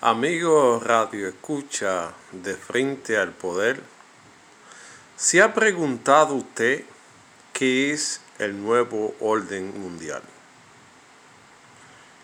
Amigo Radio Escucha de Frente al Poder, ¿se ha preguntado usted qué es el nuevo orden mundial?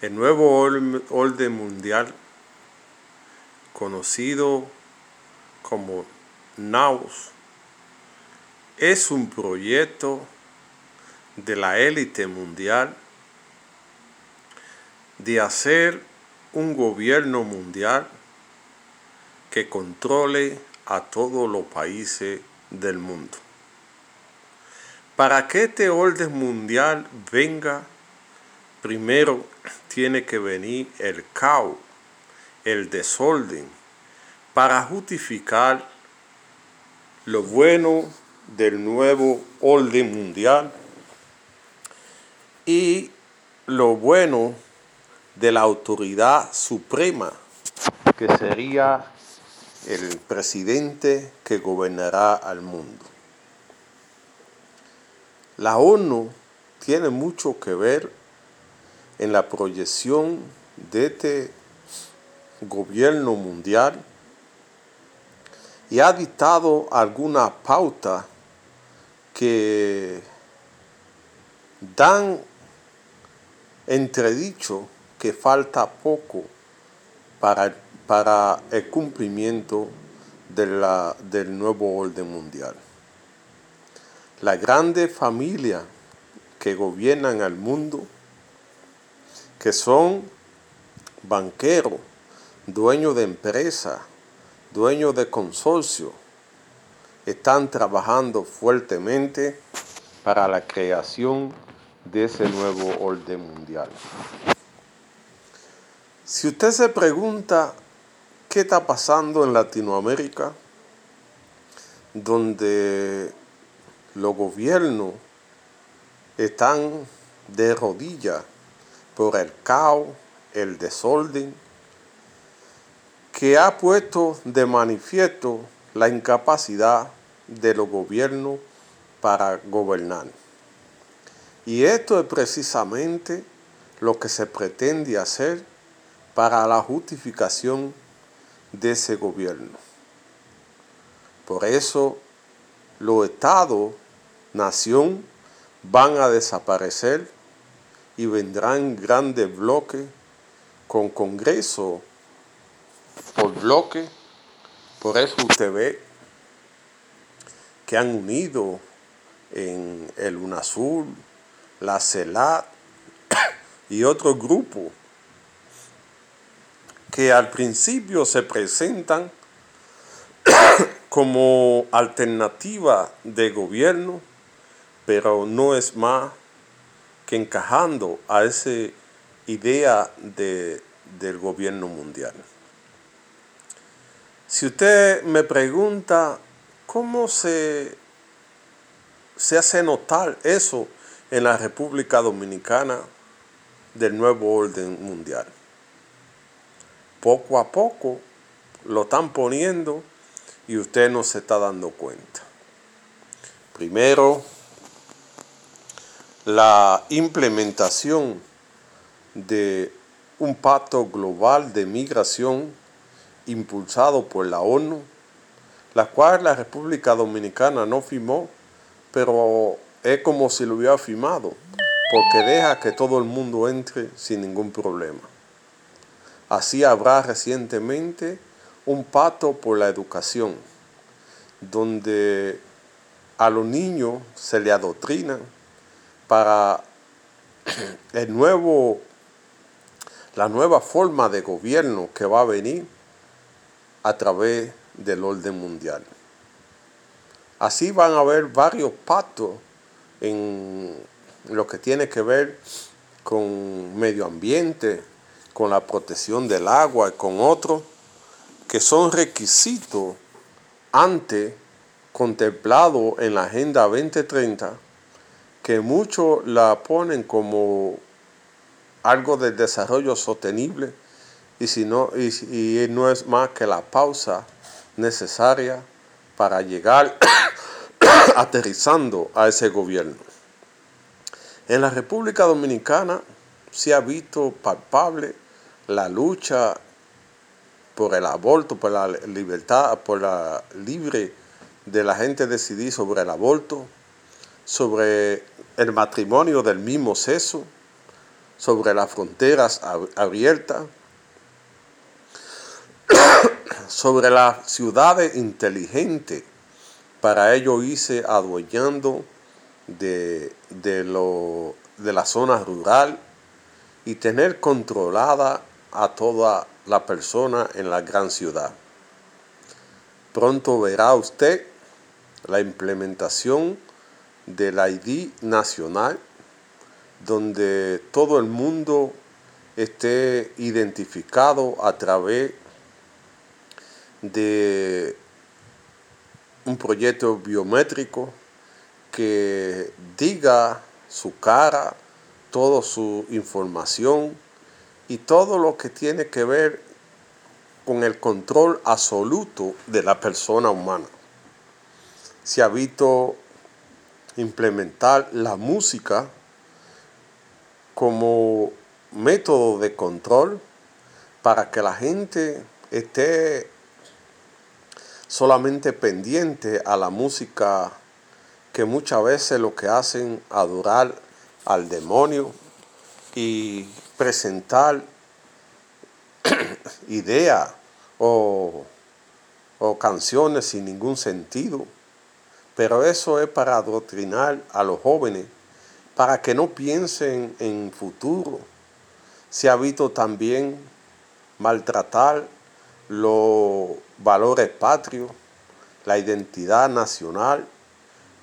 El nuevo orden mundial, conocido como NAUS, es un proyecto de la élite mundial de hacer un gobierno mundial que controle a todos los países del mundo. Para que este orden mundial venga, primero tiene que venir el caos, el desorden, para justificar lo bueno del nuevo orden mundial y lo bueno de la autoridad suprema, que sería el presidente que gobernará al mundo. La ONU tiene mucho que ver en la proyección de este gobierno mundial y ha dictado alguna pauta que dan entredicho que falta poco para, para el cumplimiento de la, del nuevo orden mundial. La grande familia que gobiernan al mundo, que son banqueros, dueños de empresas, dueños de consorcio, están trabajando fuertemente para la creación de ese nuevo orden mundial. Si usted se pregunta qué está pasando en Latinoamérica, donde los gobiernos están de rodillas por el caos, el desorden, que ha puesto de manifiesto la incapacidad de los gobiernos para gobernar. Y esto es precisamente lo que se pretende hacer para la justificación de ese gobierno. Por eso los estados, nación, van a desaparecer y vendrán grandes bloques con congreso por bloque. Por eso usted ve que han unido en el UNASUR, la CELAT y otros grupos que al principio se presentan como alternativa de gobierno, pero no es más que encajando a esa idea de, del gobierno mundial. Si usted me pregunta cómo se, se hace notar eso en la República Dominicana del nuevo orden mundial poco a poco lo están poniendo y usted no se está dando cuenta. Primero, la implementación de un pacto global de migración impulsado por la ONU, la cual la República Dominicana no firmó, pero es como si lo hubiera firmado, porque deja que todo el mundo entre sin ningún problema. Así habrá recientemente un pacto por la educación, donde a los niños se le adoctrina para el nuevo, la nueva forma de gobierno que va a venir a través del orden mundial. Así van a haber varios pactos en lo que tiene que ver con medio ambiente, con la protección del agua y con otros que son requisitos antes contemplados en la Agenda 2030, que muchos la ponen como algo de desarrollo sostenible y, si no, y, no es más que la pausa necesaria para llegar aterrizando a ese gobierno. En la República Dominicana se ha visto palpable la lucha por el aborto, por la libertad, por la libre de la gente decidir sobre el aborto, sobre el matrimonio del mismo sexo, sobre las fronteras abiertas, sobre las ciudades inteligentes. Para ello hice adueñando de, de, lo, de la zona rural y tener controlada a toda la persona en la gran ciudad. Pronto verá usted la implementación del ID nacional donde todo el mundo esté identificado a través de un proyecto biométrico que diga su cara, toda su información y todo lo que tiene que ver con el control absoluto de la persona humana. Se ha visto implementar la música como método de control para que la gente esté solamente pendiente a la música que muchas veces lo que hacen adorar al demonio y presentar ideas o, o canciones sin ningún sentido. Pero eso es para adoctrinar a los jóvenes, para que no piensen en futuro. Se ha visto también maltratar los valores patrios, la identidad nacional,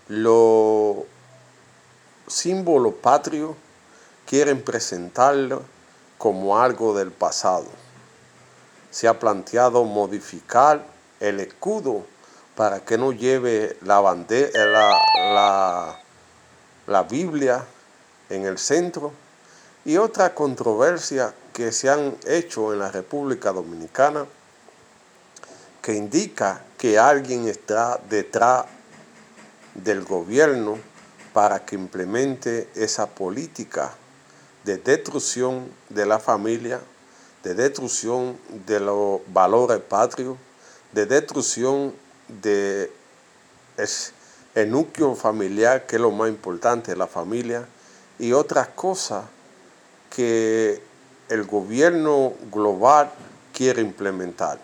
los símbolos patrios quieren presentarlo como algo del pasado. Se ha planteado modificar el escudo para que no lleve la, bandera, la, la Biblia en el centro y otra controversia que se han hecho en la República Dominicana que indica que alguien está detrás del gobierno para que implemente esa política de destrucción de la familia, de destrucción de los valores patrios, de destrucción de el núcleo familiar, que es lo más importante la familia, y otras cosas que el gobierno global quiere implementar.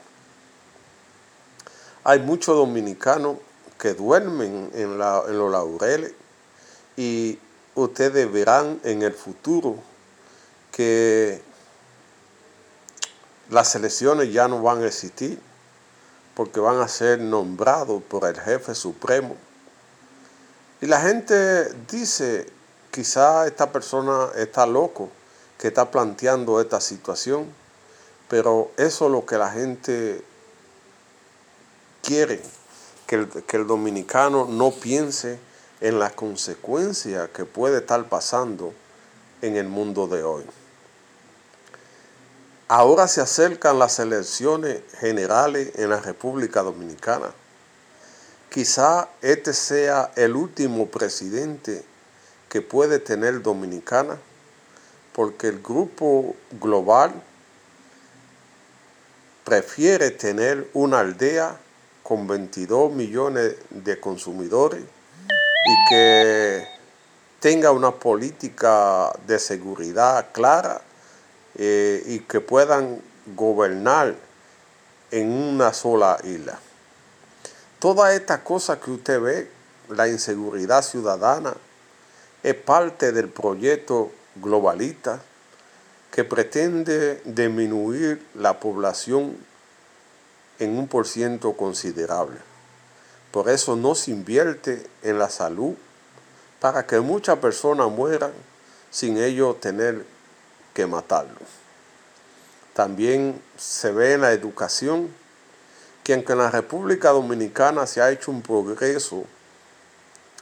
Hay muchos dominicanos que duermen en, en los laureles y ustedes verán en el futuro que las elecciones ya no van a existir porque van a ser nombrados por el jefe supremo. Y la gente dice, quizá esta persona está loco que está planteando esta situación, pero eso es lo que la gente quiere, que el, que el dominicano no piense en las consecuencias que puede estar pasando en el mundo de hoy. Ahora se acercan las elecciones generales en la República Dominicana. Quizá este sea el último presidente que puede tener Dominicana, porque el grupo global prefiere tener una aldea con 22 millones de consumidores y que tenga una política de seguridad clara eh, y que puedan gobernar en una sola isla. Toda esta cosa que usted ve, la inseguridad ciudadana, es parte del proyecto globalista que pretende disminuir la población en un por ciento considerable. Por eso no se invierte en la salud para que muchas personas mueran sin ellos tener que matarlos. También se ve en la educación que aunque en la República Dominicana se ha hecho un progreso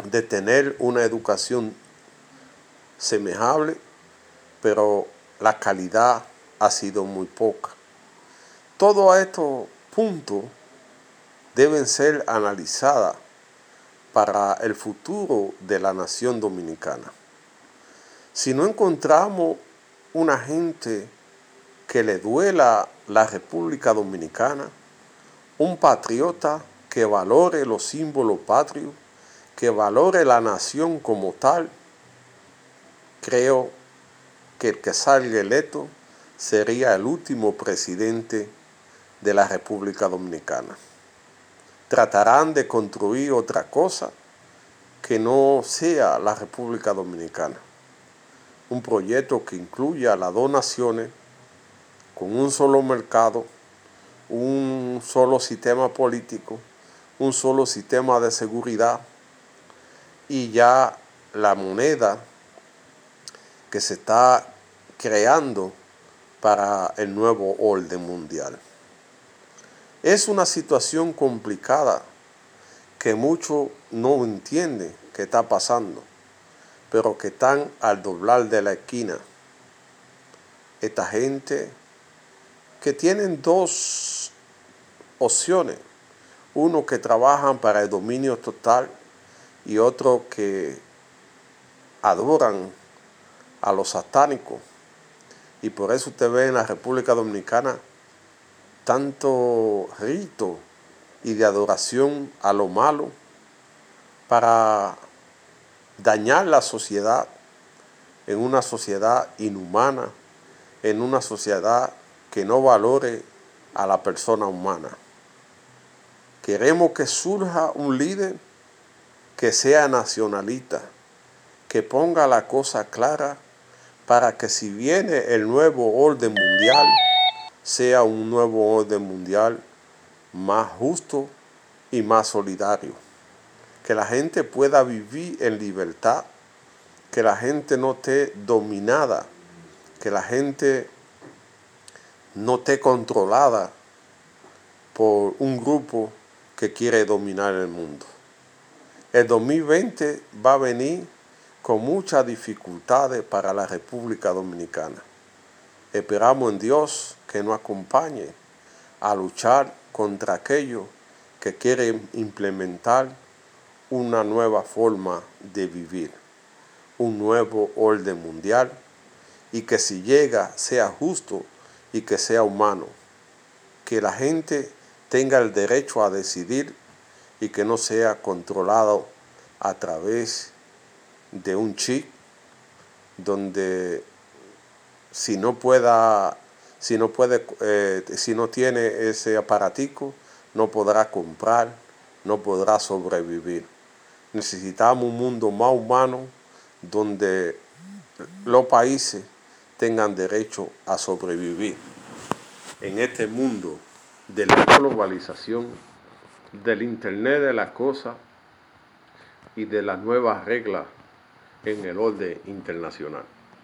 de tener una educación semejable, pero la calidad ha sido muy poca. Todo esto puntos deben ser analizadas para el futuro de la nación dominicana. Si no encontramos una gente que le duela la República Dominicana, un patriota que valore los símbolos patrios, que valore la nación como tal, creo que el que salga electo sería el último presidente de la República Dominicana. Tratarán de construir otra cosa que no sea la República Dominicana. Un proyecto que incluya las dos naciones con un solo mercado, un solo sistema político, un solo sistema de seguridad y ya la moneda que se está creando para el nuevo orden mundial. Es una situación complicada que muchos no entienden que está pasando, pero que están al doblar de la esquina. Esta gente que tienen dos opciones, uno que trabajan para el dominio total y otro que adoran a los satánicos. Y por eso usted ve en la República Dominicana tanto rito y de adoración a lo malo para dañar la sociedad en una sociedad inhumana, en una sociedad que no valore a la persona humana. Queremos que surja un líder que sea nacionalista, que ponga la cosa clara para que si viene el nuevo orden mundial, sea un nuevo orden mundial más justo y más solidario. Que la gente pueda vivir en libertad, que la gente no esté dominada, que la gente no esté controlada por un grupo que quiere dominar el mundo. El 2020 va a venir con muchas dificultades para la República Dominicana. Esperamos en Dios que nos acompañe a luchar contra aquellos que quieren implementar una nueva forma de vivir, un nuevo orden mundial y que si llega sea justo y que sea humano, que la gente tenga el derecho a decidir y que no sea controlado a través de un chip donde si no pueda si no puede eh, si no tiene ese aparatico no podrá comprar no podrá sobrevivir necesitamos un mundo más humano donde los países tengan derecho a sobrevivir en este mundo de la globalización, del Internet de las cosas y de las nuevas reglas en el orden internacional.